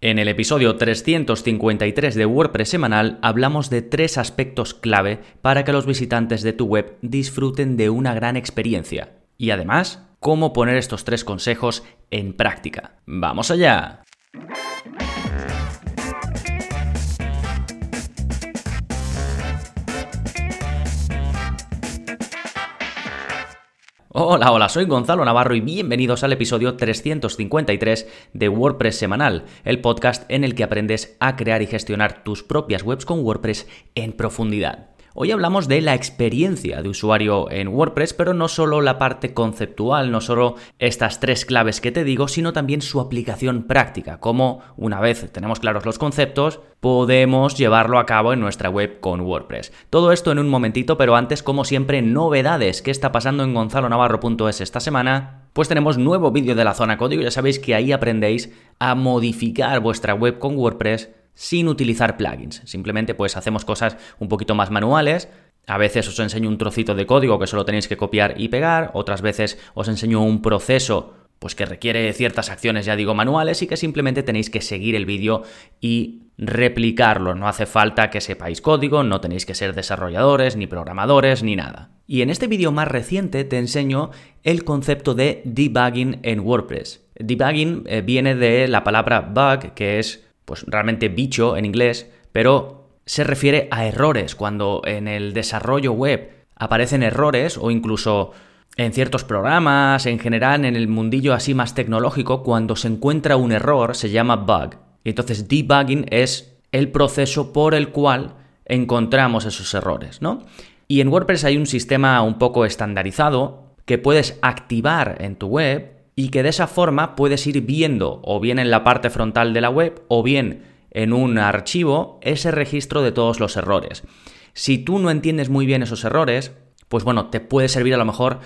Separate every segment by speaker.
Speaker 1: En el episodio 353 de WordPress semanal hablamos de tres aspectos clave para que los visitantes de tu web disfruten de una gran experiencia. Y además, cómo poner estos tres consejos en práctica. ¡Vamos allá! Hola, hola, soy Gonzalo Navarro y bienvenidos al episodio 353 de WordPress Semanal, el podcast en el que aprendes a crear y gestionar tus propias webs con WordPress en profundidad. Hoy hablamos de la experiencia de usuario en WordPress, pero no solo la parte conceptual, no solo estas tres claves que te digo, sino también su aplicación práctica, cómo una vez tenemos claros los conceptos, podemos llevarlo a cabo en nuestra web con WordPress. Todo esto en un momentito, pero antes, como siempre, novedades. ¿Qué está pasando en gonzalonavarro.es esta semana? Pues tenemos nuevo vídeo de la zona código, ya sabéis que ahí aprendéis a modificar vuestra web con WordPress sin utilizar plugins. Simplemente pues hacemos cosas un poquito más manuales. A veces os enseño un trocito de código que solo tenéis que copiar y pegar, otras veces os enseño un proceso pues que requiere ciertas acciones, ya digo, manuales y que simplemente tenéis que seguir el vídeo y replicarlo. No hace falta que sepáis código, no tenéis que ser desarrolladores, ni programadores, ni nada. Y en este vídeo más reciente te enseño el concepto de debugging en WordPress. Debugging eh, viene de la palabra bug, que es pues realmente bicho en inglés, pero se refiere a errores, cuando en el desarrollo web aparecen errores o incluso en ciertos programas, en general en el mundillo así más tecnológico, cuando se encuentra un error se llama bug. Y entonces debugging es el proceso por el cual encontramos esos errores, ¿no? Y en WordPress hay un sistema un poco estandarizado que puedes activar en tu web y que de esa forma puedes ir viendo o bien en la parte frontal de la web o bien en un archivo ese registro de todos los errores. Si tú no entiendes muy bien esos errores, pues bueno, te puede servir a lo mejor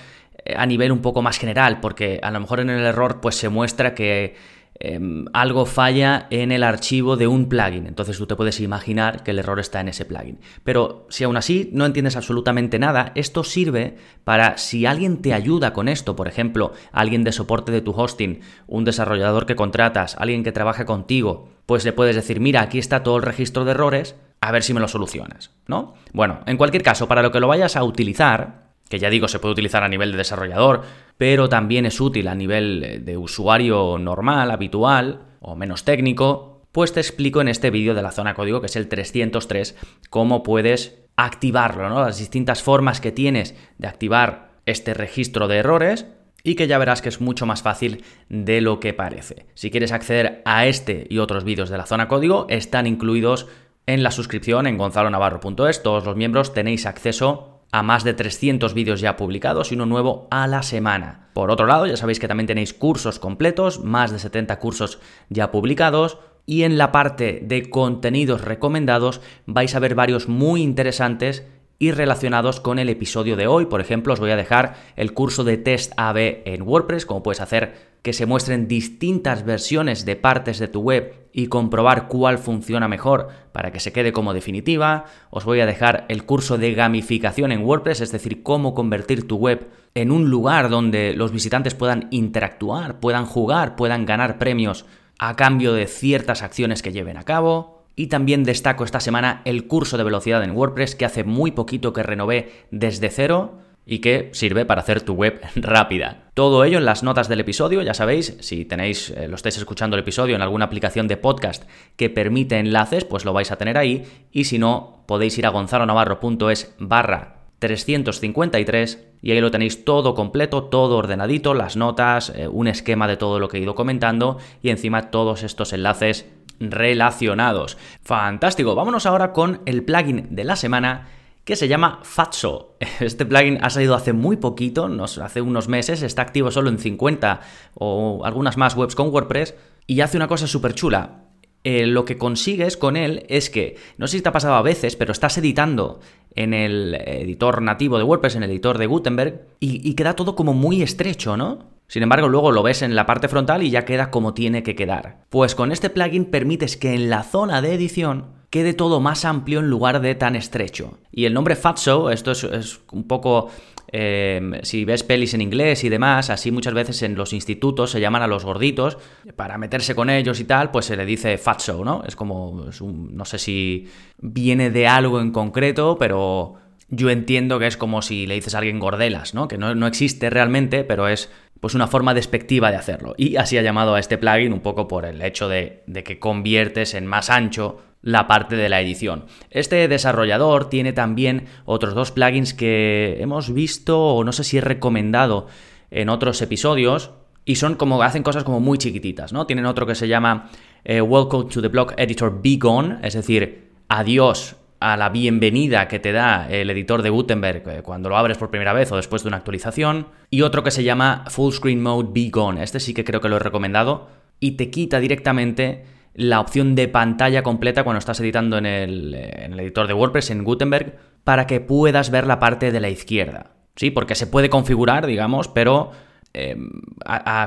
Speaker 1: eh, a nivel un poco más general, porque a lo mejor en el error pues se muestra que Em, algo falla en el archivo de un plugin. Entonces tú te puedes imaginar que el error está en ese plugin. Pero si aún así no entiendes absolutamente nada, esto sirve para si alguien te ayuda con esto, por ejemplo, alguien de soporte de tu hosting, un desarrollador que contratas, alguien que trabaja contigo, pues le puedes decir, mira, aquí está todo el registro de errores, a ver si me lo solucionas, ¿no? Bueno, en cualquier caso, para lo que lo vayas a utilizar, que ya digo, se puede utilizar a nivel de desarrollador, pero también es útil a nivel de usuario normal, habitual o menos técnico, pues te explico en este vídeo de la zona código, que es el 303, cómo puedes activarlo, ¿no? Las distintas formas que tienes de activar este registro de errores y que ya verás que es mucho más fácil de lo que parece. Si quieres acceder a este y otros vídeos de la zona código, están incluidos en la suscripción en gonzalonavarro.es. Todos los miembros tenéis acceso a más de 300 vídeos ya publicados y uno nuevo a la semana. Por otro lado, ya sabéis que también tenéis cursos completos, más de 70 cursos ya publicados, y en la parte de contenidos recomendados vais a ver varios muy interesantes y relacionados con el episodio de hoy. Por ejemplo, os voy a dejar el curso de test AB en WordPress, como puedes hacer que se muestren distintas versiones de partes de tu web y comprobar cuál funciona mejor para que se quede como definitiva. Os voy a dejar el curso de gamificación en WordPress, es decir, cómo convertir tu web en un lugar donde los visitantes puedan interactuar, puedan jugar, puedan ganar premios a cambio de ciertas acciones que lleven a cabo. Y también destaco esta semana el curso de velocidad en WordPress que hace muy poquito que renové desde cero y que sirve para hacer tu web rápida. Todo ello en las notas del episodio, ya sabéis, si tenéis, eh, lo estáis escuchando el episodio en alguna aplicación de podcast que permite enlaces, pues lo vais a tener ahí, y si no, podéis ir a gonzalonavarro.es barra 353 y ahí lo tenéis todo completo, todo ordenadito, las notas, eh, un esquema de todo lo que he ido comentando y encima todos estos enlaces relacionados. Fantástico, vámonos ahora con el plugin de la semana que se llama Fatso. Este plugin ha salido hace muy poquito, hace unos meses, está activo solo en 50 o algunas más webs con WordPress y hace una cosa súper chula. Eh, lo que consigues con él es que, no sé si te ha pasado a veces, pero estás editando en el editor nativo de WordPress, en el editor de Gutenberg, y, y queda todo como muy estrecho, ¿no? Sin embargo, luego lo ves en la parte frontal y ya queda como tiene que quedar. Pues con este plugin permites que en la zona de edición quede todo más amplio en lugar de tan estrecho. Y el nombre Fatso, esto es, un poco em, si ves pelis en inglés y demás, así muchas veces en los institutos se llaman a los gorditos, para meterse con ellos y tal, pues se le dice fatso, ¿no? Es como, no sé si viene de algo en concreto, pero yo entiendo que es como si le dices a alguien gordelas, ¿no? Que no, no existe realmente, pero es pues una forma despectiva de hacerlo. Y así ha llamado a este plugin un poco por el hecho de, que conviertes en más ancho la parte de la edición. Este desarrollador tiene también otros dos plugins que hemos visto o no sé si he recomendado en otros episodios y son como hacen cosas como muy chiquititas, ¿no? Tienen otro que se llama eh, Welcome to the Block Editor Be Gone, es decir, adiós a la bienvenida que te da el editor de Gutenberg eh, cuando lo abres por primera vez o después de una actualización. Y otro que se llama Full Screen Mode Be Gone. Este sí que creo que lo he recomendado. Y te quita directamente la opción de pantalla completa cuando estás editando en el, en el editor de WordPress, en Gutenberg, para que puedas ver la parte de la izquierda. Sí, porque se puede configurar, digamos, pero Em,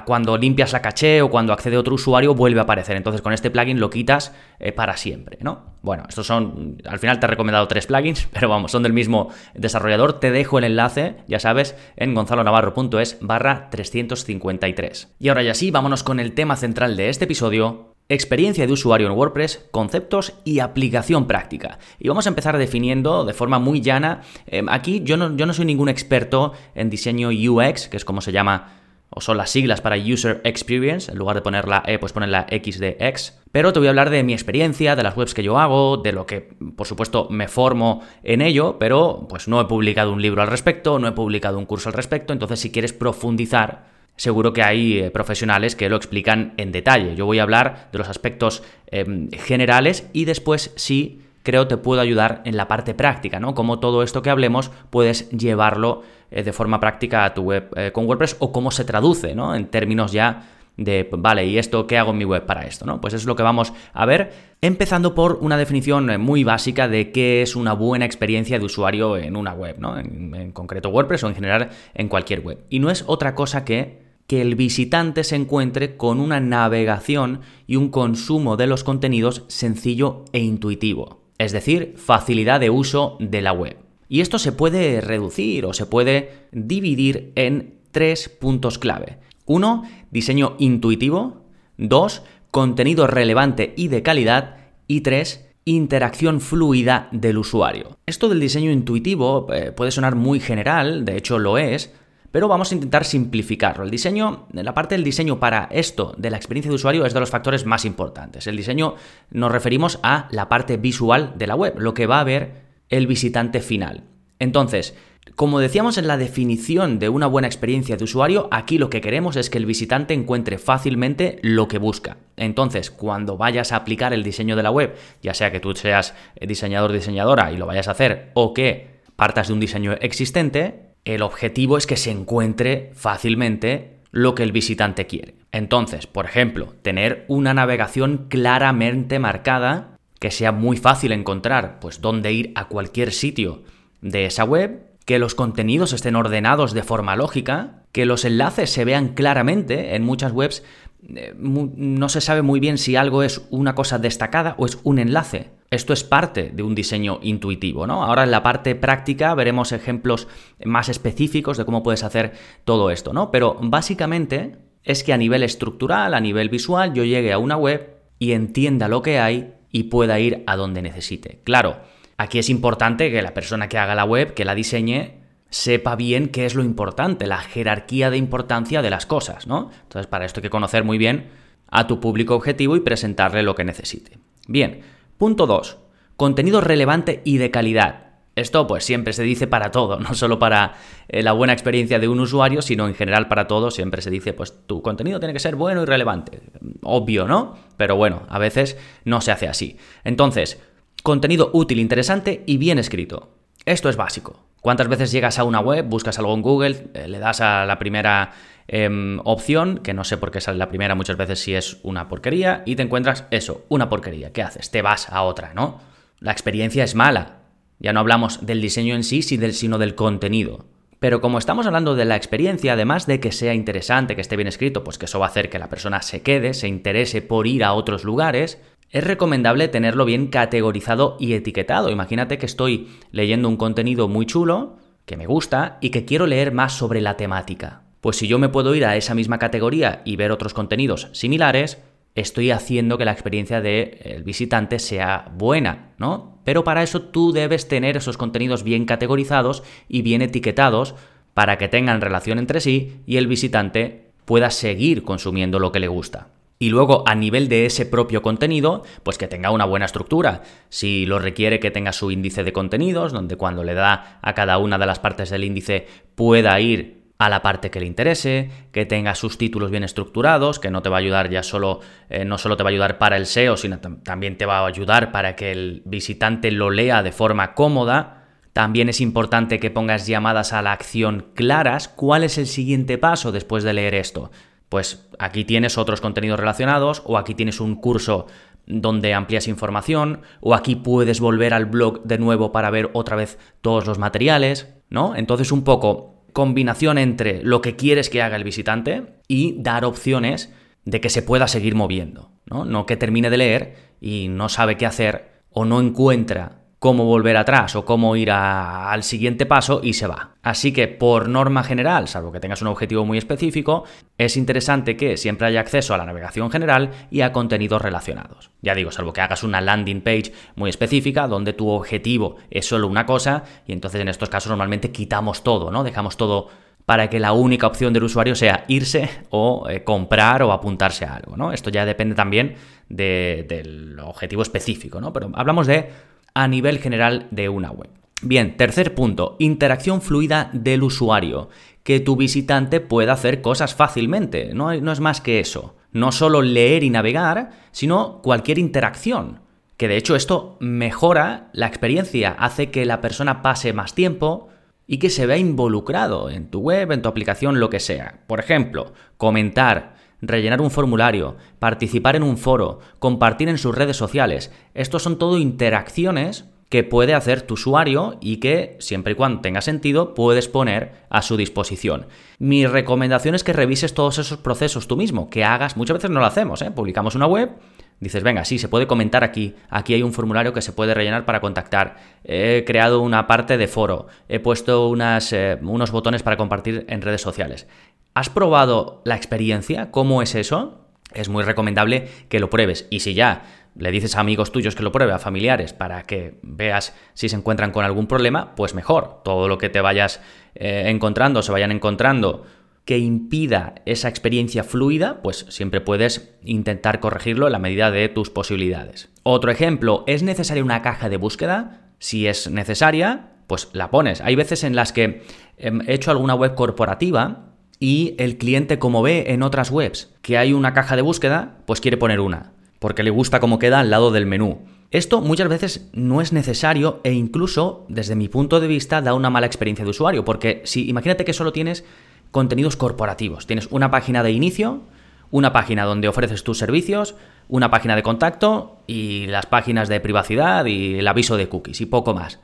Speaker 1: cuando limpias la caché o cuando accede otro usuario vuelve a aparecer. Entonces con este plugin lo quitas eh, para siempre, ¿no? Bueno, estos son, al final te he recomendado tres plugins, pero vamos, son del mismo desarrollador. Te dejo el enlace, ya sabes, en gonzalonavarro.es barra 353. Y ahora ya sí, vámonos con el tema central de este episodio, Experiencia de usuario en WordPress, conceptos y aplicación práctica. Y vamos a empezar definiendo de forma muy llana. Em, aquí yo no, yo no soy ningún experto en diseño UX, que es como se llama o son las siglas para User Experience, en lugar de poner la E, pues poner la X de X. Pero te voy a hablar de mi experiencia, de las webs que yo hago, de lo que, por supuesto, me formo en ello, pero pues no he publicado un libro al respecto, no he publicado un curso al respecto, entonces si quieres profundizar, seguro que hay eh, profesionales que lo explican en detalle. Yo voy a hablar de los aspectos em, generales y después sí creo te puedo ayudar en la parte práctica, ¿no? Cómo todo esto que hablemos puedes llevarlo eh, de forma práctica a tu web eh, con WordPress o cómo se traduce, ¿no? En términos ya de, vale, ¿y esto qué hago en mi web para esto? ¿no? Pues eso es lo que vamos a ver, empezando por una definición muy básica de qué es una buena experiencia de usuario en una web, ¿no? En concreto WordPress o en general en cualquier web. Y no es otra cosa que que el visitante se encuentre con una navegación y un consumo de los contenidos sencillo e intuitivo es decir, facilidad de uso de la web. Y esto se puede reducir o se puede dividir en tres puntos clave. Uno, diseño intuitivo. Dos, contenido relevante y de calidad. Y tres, interacción fluida del usuario. Esto del diseño intuitivo eh, puede sonar muy general, de hecho lo es, pero vamos a intentar simplificarlo. El diseño, la parte del diseño para esto de la experiencia de usuario es de los factores más importantes. El diseño nos referimos a la parte visual de la web, lo que va a ver el visitante final. Entonces, como decíamos en la definición de una buena experiencia de usuario, aquí lo que queremos es que el visitante encuentre fácilmente lo que busca. Entonces, cuando vayas a aplicar el diseño de la web, ya sea que tú seas diseñador diseñadora y lo vayas a hacer, o que partas de un diseño existente, el objetivo es que se encuentre fácilmente lo que el visitante quiere. Entonces, por ejemplo, tener una navegación claramente marcada, que sea muy fácil encontrar, pues dónde ir a cualquier sitio de esa web, que los contenidos estén ordenados de forma lógica, que los enlaces se vean claramente en muchas webs. Eh, no se sabe muy bien si algo es una cosa destacada o es un enlace. Esto es parte de un diseño intuitivo, ¿no? Ahora en la parte práctica veremos ejemplos más específicos de cómo puedes hacer todo esto, ¿no? Pero básicamente es que a nivel estructural, a nivel visual, yo llegue a una web y entienda lo que hay y pueda ir a donde necesite. Claro, aquí es importante que la persona que haga la web, que la diseñe, sepa bien qué es lo importante, la jerarquía de importancia de las cosas, ¿no? Entonces, para esto hay que conocer muy bien a tu público objetivo y presentarle lo que necesite. Bien, Punto 2. Contenido relevante y de calidad. Esto pues siempre se dice para todo, no solo para eh, la buena experiencia de un usuario, sino en general para todo, siempre se dice pues tu contenido tiene que ser bueno y relevante. Obvio, ¿no? Pero bueno, a veces no se hace así. Entonces, contenido útil, interesante y bien escrito. Esto es básico. ¿Cuántas veces llegas a una web, buscas algo en Google, eh, le das a la primera em, opción, que no sé por qué sale la primera muchas veces si es una porquería, y te encuentras eso, una porquería. ¿Qué haces? Te vas a otra, ¿no? La experiencia es mala. Ya no hablamos del diseño en sí, sino del contenido. Pero como estamos hablando de la experiencia, además de que sea interesante, que esté bien escrito, pues que eso va a hacer que la persona se quede, se interese por ir a otros lugares, es recomendable tenerlo bien categorizado y etiquetado. Imagínate que estoy leyendo un contenido muy chulo, que me gusta, y que quiero leer más sobre la temática. Pues si yo me puedo ir a esa misma categoría y ver otros contenidos similares, estoy haciendo que la experiencia del visitante sea buena, ¿no? Pero para eso tú debes tener esos contenidos bien categorizados y bien etiquetados para que tengan relación entre sí y el visitante pueda seguir consumiendo lo que le gusta. Y luego, a nivel de ese propio contenido, pues que tenga una buena estructura. Si lo requiere que tenga su índice de contenidos, donde cuando le da a cada una de las partes del índice pueda ir a la parte que le interese, que tenga sus títulos bien estructurados, que no te va a ayudar ya solo, eh, no solo te va a ayudar para el SEO, sino también te va a ayudar para que el visitante lo lea de forma cómoda. También es importante que pongas llamadas a la acción claras. ¿Cuál es el siguiente paso después de leer esto? Pues aquí tienes otros contenidos relacionados o aquí tienes un curso donde amplias información o aquí puedes volver al blog de nuevo para ver otra vez todos los materiales, ¿no? Entonces un poco combinación entre lo que quieres que haga el visitante y dar opciones de que se pueda seguir moviendo, ¿no? Que termine de leer y no sabe qué hacer o no encuentra cómo volver atrás o cómo ir al siguiente paso y se va. Así que por norma general, salvo que tengas un objetivo muy específico, es interesante que siempre haya acceso a la navegación general y a contenidos relacionados. Ya digo, salvo que hagas una landing page muy específica donde tu objetivo es solo una cosa y entonces en estos casos normalmente quitamos todo, ¿no? Dejamos todo para que la única opción del usuario sea irse o eh, comprar o apuntarse a algo, ¿no? Esto ya depende también del objetivo específico, ¿no? Pero hablamos de a nivel general de una web. Bien, tercer punto, interacción fluida del usuario. Que tu visitante pueda hacer cosas fácilmente, no, es más que eso. No solo leer y navegar, sino cualquier interacción. Que de hecho esto mejora la experiencia, hace que la persona pase más tiempo y que se vea involucrado en tu web, en tu aplicación, lo que sea. Por ejemplo, comentar, rellenar un formulario, participar en un foro, compartir en sus redes sociales. Estos son todo interacciones que puede hacer tu usuario y que, siempre y cuando tenga sentido, puedes poner a su disposición. Mi recomendación es que revises todos esos procesos tú mismo, que hagas, muchas veces no lo hacemos, ¿eh? publicamos una web, dices, venga, sí, se puede comentar aquí, aquí hay un formulario que se puede rellenar para contactar, he creado una parte de foro, he puesto eh, unos botones para compartir en redes sociales. ¿Has probado la experiencia? ¿Cómo es eso? Es muy recomendable que lo pruebes. Y si ya le dices a amigos tuyos que lo pruebe, a familiares, para que veas si se encuentran con algún problema, pues mejor. Todo lo que te vayas eh, encontrando, se vayan encontrando que impida esa experiencia fluida, pues siempre puedes intentar corregirlo en la medida de tus posibilidades. Otro ejemplo, ¿es necesaria una caja de búsqueda? Si es necesaria, pues la pones. Hay veces en las que em, he hecho alguna web corporativa y el cliente como ve en otras webs que hay una caja de búsqueda, pues quiere poner una, porque le gusta cómo queda al lado del menú. Esto muchas veces no es necesario e incluso, desde mi punto de vista, da una mala experiencia de usuario, porque si imagínate que solo tienes contenidos corporativos, tienes una página de inicio, una página donde ofreces tus servicios, una página de contacto y las páginas de privacidad y el aviso de cookies y poco más.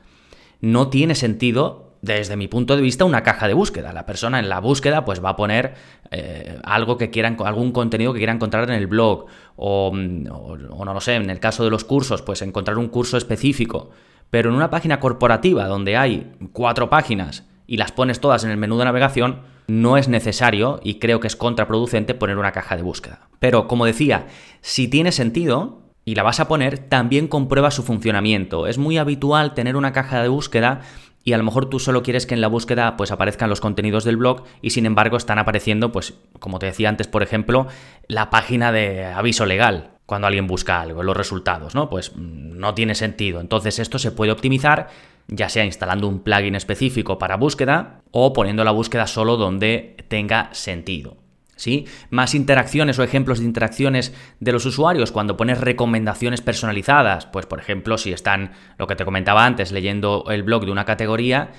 Speaker 1: No tiene sentido desde mi punto de vista, una caja de búsqueda. La persona en la búsqueda pues va a poner eh, algo que quieran, algún contenido que quiera encontrar en el blog o, o, no lo sé, en el caso de los cursos, pues encontrar un curso específico. Pero en una página corporativa donde hay cuatro páginas y las pones todas en el menú de navegación, no es necesario y creo que es contraproducente poner una caja de búsqueda. Pero como decía, si tiene sentido, y la vas a poner, también comprueba su funcionamiento. Es muy habitual tener una caja de búsqueda y a lo mejor tú solo quieres que en la búsqueda pues aparezcan los contenidos del blog y sin embargo están apareciendo pues como te decía antes por ejemplo la página de aviso legal cuando alguien busca algo, los resultados, ¿no? Pues mm, no tiene sentido. Entonces esto se puede optimizar ya sea instalando un plugin específico para búsqueda o poniendo la búsqueda solo donde tenga sentido. ¿Sí? Más interacciones o ejemplos de interacciones de los usuarios cuando pones recomendaciones personalizadas. Pues, por ejemplo, si están, lo que te comentaba antes, leyendo el blog de una categoría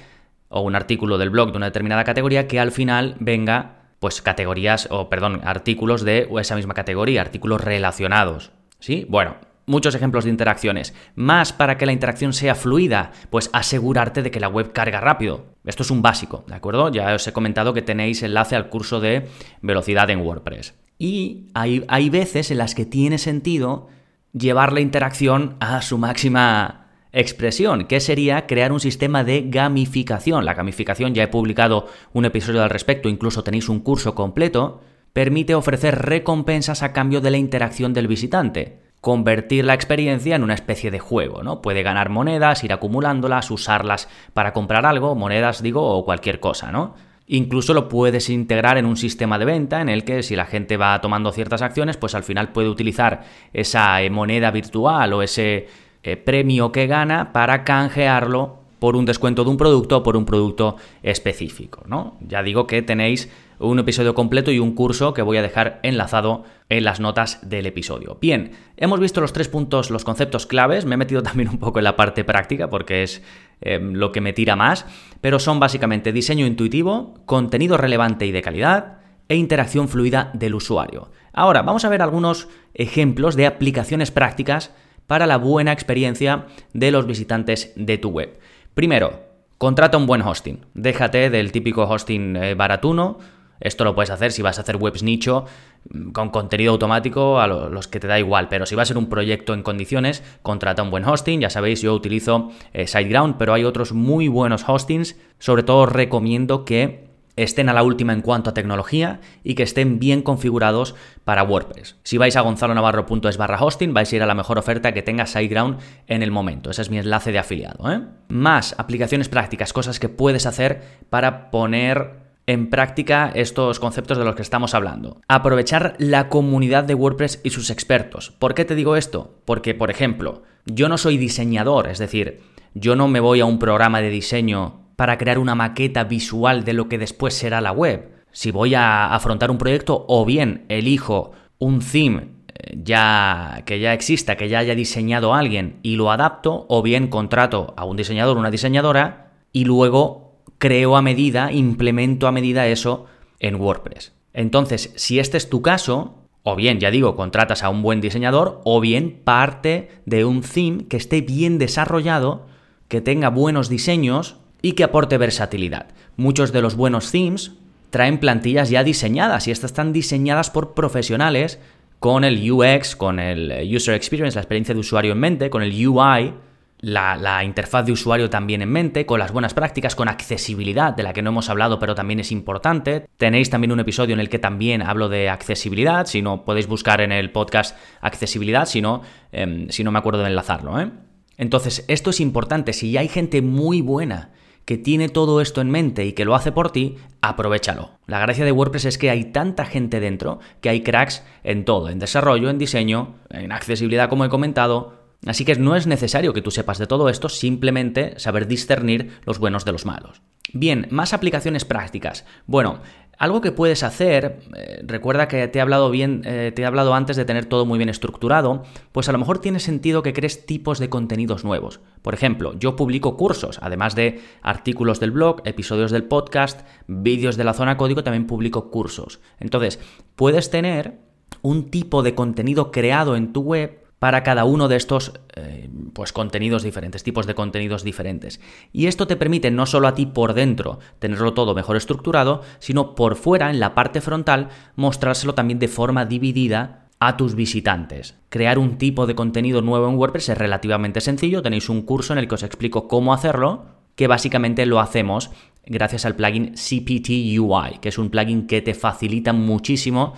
Speaker 1: o un artículo del blog de una determinada categoría, que al final venga, pues, categorías, o perdón, artículos de esa misma categoría, artículos relacionados. ¿Sí? Bueno, muchos ejemplos de interacciones. Más para que la interacción sea fluida, pues asegurarte de que la web carga rápido. Esto es un básico, ¿de acuerdo? Ya os he comentado que tenéis enlace al curso de velocidad en WordPress. Y hay, hay veces en las que tiene sentido llevar la interacción a su máxima expresión, que sería crear un sistema de gamificación. La gamificación, ya he publicado un episodio al respecto, incluso tenéis un curso completo, permite ofrecer recompensas a cambio de la interacción del visitante. Convertir la experiencia en una especie de juego, ¿no? Puede ganar monedas, ir acumulándolas, usarlas para comprar algo, monedas digo, o cualquier cosa, ¿no? Incluso lo puedes integrar en un sistema de venta en el que si la gente va tomando ciertas acciones, pues al final puede utilizar esa eh, moneda virtual o ese eh, premio que gana para canjearlo por un descuento de un producto o por un producto específico, ¿no? Ya digo que tenéis un episodio completo y un curso que voy a dejar enlazado en las notas del episodio. Bien, hemos visto los tres puntos, los conceptos claves, me he metido también un poco en la parte práctica porque es em, lo que me tira más, pero son básicamente diseño intuitivo, contenido relevante y de calidad e interacción fluida del usuario. Ahora, vamos a ver algunos ejemplos de aplicaciones prácticas para la buena experiencia de los visitantes de tu web. Primero, contrata un buen hosting. Déjate del típico hosting eh, baratuno. Esto lo puedes hacer si vas a hacer webs nicho mm, con contenido automático a los que te da igual, pero si va a ser un proyecto en condiciones, contrata un buen hosting. Ya sabéis, yo utilizo eh, SiteGround, pero hay otros muy buenos hostings. Sobre todo recomiendo que estén a la última en cuanto a tecnología y que estén bien configurados para WordPress. Si vais a gonzalonavarro.es barra hosting, vais a ir a la mejor oferta que tenga SiteGround en el momento. Ese es mi enlace de afiliado. ¿eh? Más aplicaciones prácticas, cosas que puedes hacer para poner en práctica estos conceptos de los que estamos hablando. Aprovechar la comunidad de WordPress y sus expertos. ¿Por qué te digo esto? Porque, por ejemplo, yo no soy diseñador, es decir, yo no me voy a un programa de diseño para crear una maqueta visual de lo que después será la web. Si voy a afrontar un proyecto o bien elijo un theme eh, ya que ya exista, que ya haya diseñado alguien y lo adapto, o bien contrato a un diseñador una diseñadora y luego creo a medida, implemento a medida eso en WordPress. Entonces, si este es tu caso, o bien, ya digo, contratas a un buen diseñador, o bien parte de un theme que esté bien desarrollado, que tenga buenos diseños y que aporte versatilidad. Muchos de los buenos themes traen plantillas ya diseñadas y estas están diseñadas por profesionales con el UX, con el User Experience, la experiencia de usuario en mente, con el UI, la, interfaz de usuario también en mente, con las buenas prácticas, con accesibilidad, de la que no hemos hablado, pero también es importante. Tenéis también un episodio en el que también hablo de accesibilidad, si no podéis buscar en el podcast accesibilidad, si no, em, si no me acuerdo de enlazarlo. ¿eh? Entonces, esto es importante, si hay gente muy buena que tiene todo esto en mente y que lo hace por ti, aprovechalo. La gracia de WordPress es que hay tanta gente dentro que hay cracks en todo, en desarrollo, en diseño, en accesibilidad como he comentado. Así que no es necesario que tú sepas de todo esto, simplemente saber discernir los buenos de los malos. Bien, más aplicaciones prácticas. Bueno, algo que puedes hacer, eh, recuerda que te he hablado bien, eh, te he hablado antes de tener todo muy bien estructurado, pues a lo mejor tiene sentido que crees tipos de contenidos nuevos. Por ejemplo, yo publico cursos, además de artículos del blog, episodios del podcast, vídeos de la zona código, también publico cursos. Entonces, puedes tener un tipo de contenido creado en tu web para cada uno de estos eh, pues, contenidos diferentes, tipos de contenidos diferentes. Y esto te permite no solo a ti por dentro tenerlo todo mejor estructurado, sino por fuera, en la parte frontal, mostrárselo también de forma dividida a tus visitantes. Crear un tipo de contenido nuevo en WordPress es relativamente sencillo, tenéis un curso en el que os explico cómo hacerlo, que básicamente lo hacemos gracias al plugin CPT UI, que es un plugin que te facilita muchísimo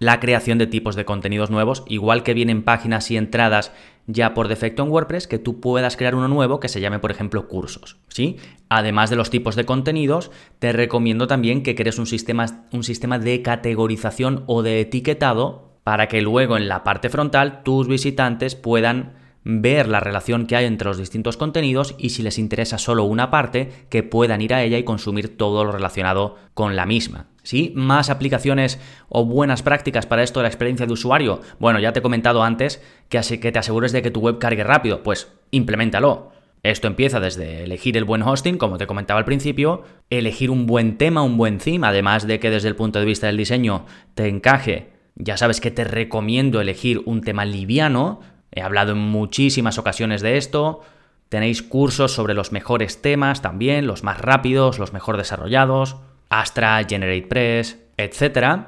Speaker 1: la creación de tipos de contenidos nuevos, igual que vienen páginas y entradas ya por defecto en WordPress, que tú puedas crear uno nuevo que se llame, por ejemplo, cursos. ¿sí? Además de los tipos de contenidos, te recomiendo también que crees un sistema, un sistema de categorización o de etiquetado para que luego en la parte frontal tus visitantes puedan ver la relación que hay entre los distintos contenidos y si les interesa solo una parte, que puedan ir a ella y consumir todo lo relacionado con la misma. ¿Sí? Más aplicaciones o buenas prácticas para esto de la experiencia de usuario. Bueno, ya te he comentado antes que, que te asegures de que tu web cargue rápido. Pues implementalo. Esto empieza desde elegir el buen hosting, como te comentaba al principio, elegir un buen tema, un buen theme, además de que desde el punto de vista del diseño te encaje. Ya sabes que te recomiendo elegir un tema liviano, He hablado en muchísimas ocasiones de esto. Tenéis cursos sobre los mejores temas también, los más rápidos, los mejor desarrollados, Astra, GeneratePress, etc.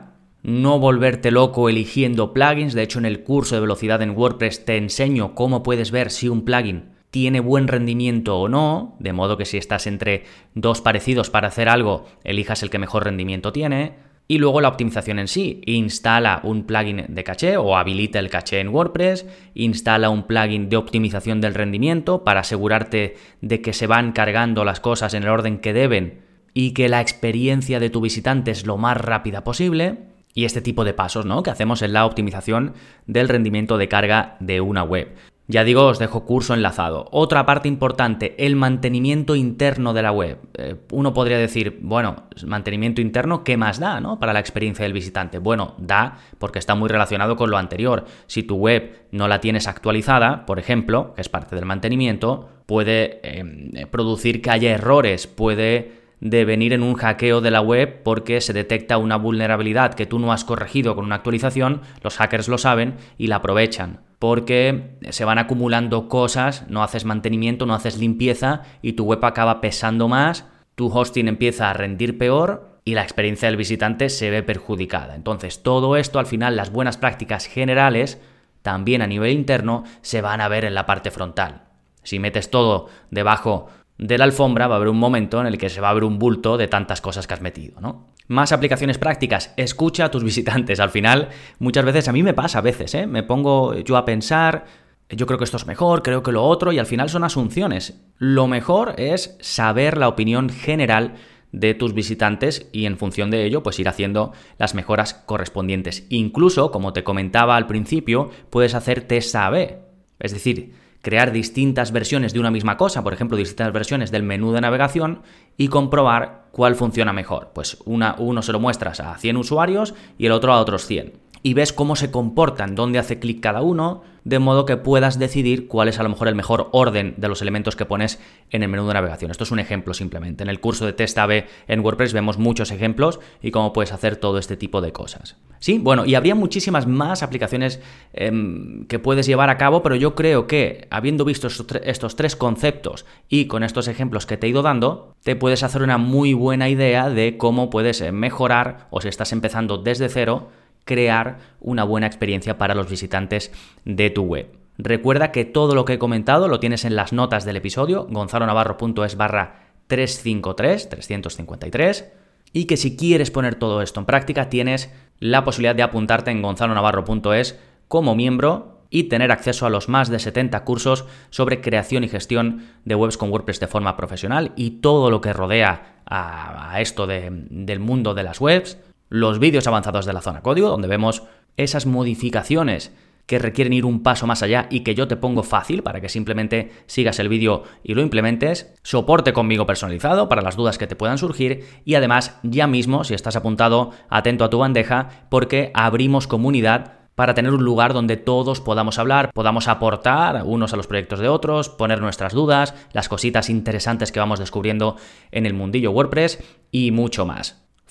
Speaker 1: no volverte loco eligiendo plugins. De hecho, en el curso de velocidad en WordPress te enseño cómo puedes ver si un plugin tiene buen rendimiento o no, de modo que si estás entre dos parecidos para hacer algo, elijas el que mejor rendimiento tiene. Y luego la optimización en sí. Instala un plugin de caché o habilita el caché en WordPress. Instala un plugin de optimización del rendimiento para asegurarte de que se van cargando las cosas en el orden que deben y que la experiencia de tu visitante es lo más rápida posible. Y este tipo de pasos, ¿no? Que hacemos en la optimización del rendimiento de carga de una web. Ya digo, os dejo curso enlazado. Otra parte importante, el mantenimiento interno de la web. Eh, uno podría decir, bueno, mantenimiento interno, ¿qué más da, no? Para la experiencia del visitante. Bueno, da porque está muy relacionado con lo anterior. Si tu web no la tienes actualizada, por ejemplo, que es parte del mantenimiento, puede em, producir que haya errores, puede devenir en un hackeo de la web porque se detecta una vulnerabilidad que tú no has corregido con una actualización, los hackers lo saben y la aprovechan porque se van acumulando cosas, no haces mantenimiento, no haces limpieza y tu web acaba pesando más, tu hosting empieza a rendir peor y la experiencia del visitante se ve perjudicada. Entonces, todo esto al final, las buenas prácticas generales, también a nivel interno, se van a ver en la parte frontal. Si metes todo debajo de la alfombra, va a haber un momento en el que se va a ver un bulto de tantas cosas que has metido, ¿no? Más aplicaciones prácticas. Escucha a tus visitantes. Al final, muchas veces, a mí me pasa a veces, ¿eh? Me pongo yo a pensar, yo creo que esto es mejor, creo que lo otro, y al final son asunciones. Lo mejor es saber la opinión general de tus visitantes y en función de ello pues ir haciendo las mejoras correspondientes. Incluso, como te comentaba al principio, puedes hacer test A-B. Es decir, crear distintas versiones de una misma cosa, por ejemplo, distintas versiones del menú de navegación y comprobar cuál funciona mejor. Pues uno se lo muestras a 100 usuarios y el otro a otros 100 y ves cómo se comportan, dónde hace clic cada uno, de modo que puedas decidir cuál es a lo mejor el mejor orden de los elementos que pones en el menú de navegación. Esto es un ejemplo simplemente. En el curso de Test AB en WordPress vemos muchos ejemplos y cómo puedes hacer todo este tipo de cosas. Sí, bueno, y habría muchísimas más aplicaciones em, que puedes llevar a cabo, pero yo creo que habiendo visto estos tres conceptos y con estos ejemplos que te he ido dando, te puedes hacer una muy buena idea de cómo puedes eh, mejorar o si estás empezando desde cero, crear una buena experiencia para los visitantes de tu web. Recuerda que todo lo que he comentado lo tienes en las notas del episodio, gonzalonavarro.es barra 353, 353, y que si quieres poner todo esto en práctica tienes la posibilidad de apuntarte en gonzalonavarro.es como miembro y tener acceso a los más de 70 cursos sobre creación y gestión de webs con WordPress de forma profesional y todo lo que rodea a, esto del mundo de las webs, los vídeos avanzados de la zona código, donde vemos esas modificaciones que requieren ir un paso más allá y que yo te pongo fácil para que simplemente sigas el vídeo y lo implementes, soporte conmigo personalizado para las dudas que te puedan surgir y además ya mismo, si estás apuntado, atento a tu bandeja porque abrimos comunidad para tener un lugar donde todos podamos hablar, podamos aportar unos a los proyectos de otros, poner nuestras dudas, las cositas interesantes que vamos descubriendo en el mundillo WordPress y mucho más.